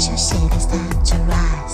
pleasure, she does not to rise.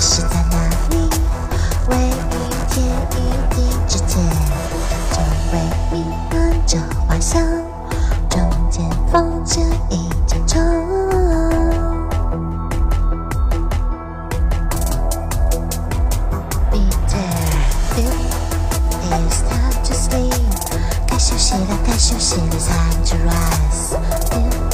是在哪里？为你天一地之间，周围弥漫着花香，中间放着一张床。休息了，该休息了，time to rise。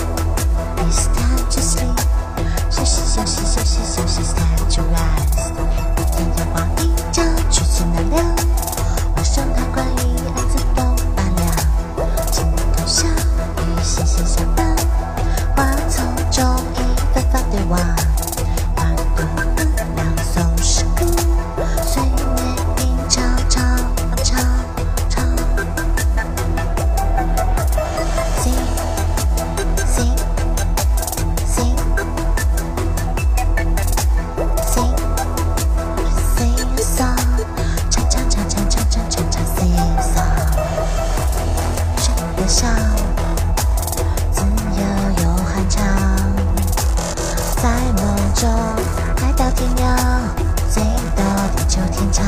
爱到天涯，醉到地久天长。